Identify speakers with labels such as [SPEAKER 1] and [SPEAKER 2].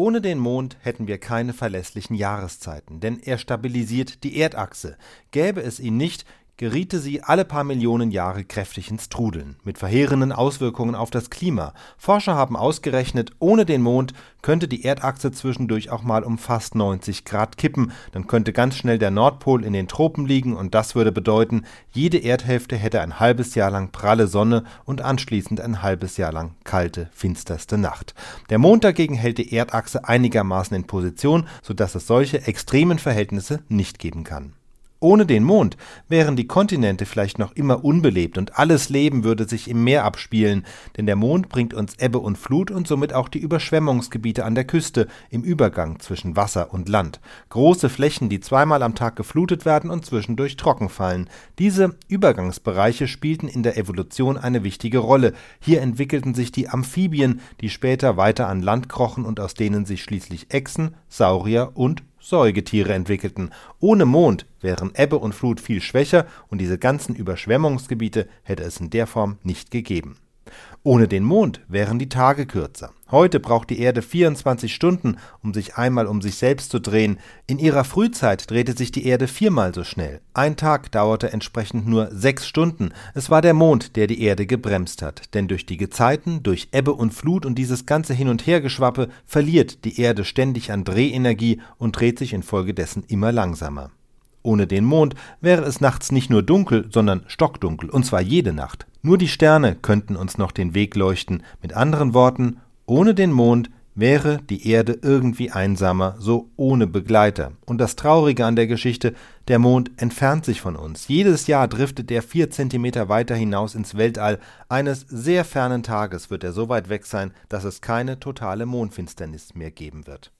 [SPEAKER 1] Ohne den Mond hätten wir keine verlässlichen Jahreszeiten, denn er stabilisiert die Erdachse. Gäbe es ihn nicht, geriete sie alle paar Millionen Jahre kräftig ins Trudeln, mit verheerenden Auswirkungen auf das Klima. Forscher haben ausgerechnet, ohne den Mond könnte die Erdachse zwischendurch auch mal um fast 90 Grad kippen, dann könnte ganz schnell der Nordpol in den Tropen liegen und das würde bedeuten, jede Erdhälfte hätte ein halbes Jahr lang pralle Sonne und anschließend ein halbes Jahr lang kalte, finsterste Nacht. Der Mond dagegen hält die Erdachse einigermaßen in Position, sodass es solche extremen Verhältnisse nicht geben kann. Ohne den Mond wären die Kontinente vielleicht noch immer unbelebt und alles Leben würde sich im Meer abspielen, denn der Mond bringt uns Ebbe und Flut und somit auch die Überschwemmungsgebiete an der Küste im Übergang zwischen Wasser und Land. Große Flächen, die zweimal am Tag geflutet werden und zwischendurch trocken fallen. Diese Übergangsbereiche spielten in der Evolution eine wichtige Rolle. Hier entwickelten sich die Amphibien, die später weiter an Land krochen und aus denen sich schließlich Echsen, Saurier und Säugetiere entwickelten. Ohne Mond wären Ebbe und Flut viel schwächer und diese ganzen Überschwemmungsgebiete hätte es in der Form nicht gegeben. Ohne den Mond wären die Tage kürzer. Heute braucht die Erde 24 Stunden, um sich einmal um sich selbst zu drehen. In ihrer Frühzeit drehte sich die Erde viermal so schnell. Ein Tag dauerte entsprechend nur sechs Stunden. Es war der Mond, der die Erde gebremst hat. Denn durch die Gezeiten, durch Ebbe und Flut und dieses ganze Hin- und Hergeschwappe verliert die Erde ständig an Drehenergie und dreht sich infolgedessen immer langsamer. Ohne den Mond wäre es nachts nicht nur dunkel, sondern stockdunkel, und zwar jede Nacht. Nur die Sterne könnten uns noch den Weg leuchten. Mit anderen Worten, ohne den Mond wäre die Erde irgendwie einsamer, so ohne Begleiter. Und das Traurige an der Geschichte, der Mond entfernt sich von uns. Jedes Jahr driftet er vier Zentimeter weiter hinaus ins Weltall. Eines sehr fernen Tages wird er so weit weg sein, dass es keine totale Mondfinsternis mehr geben wird.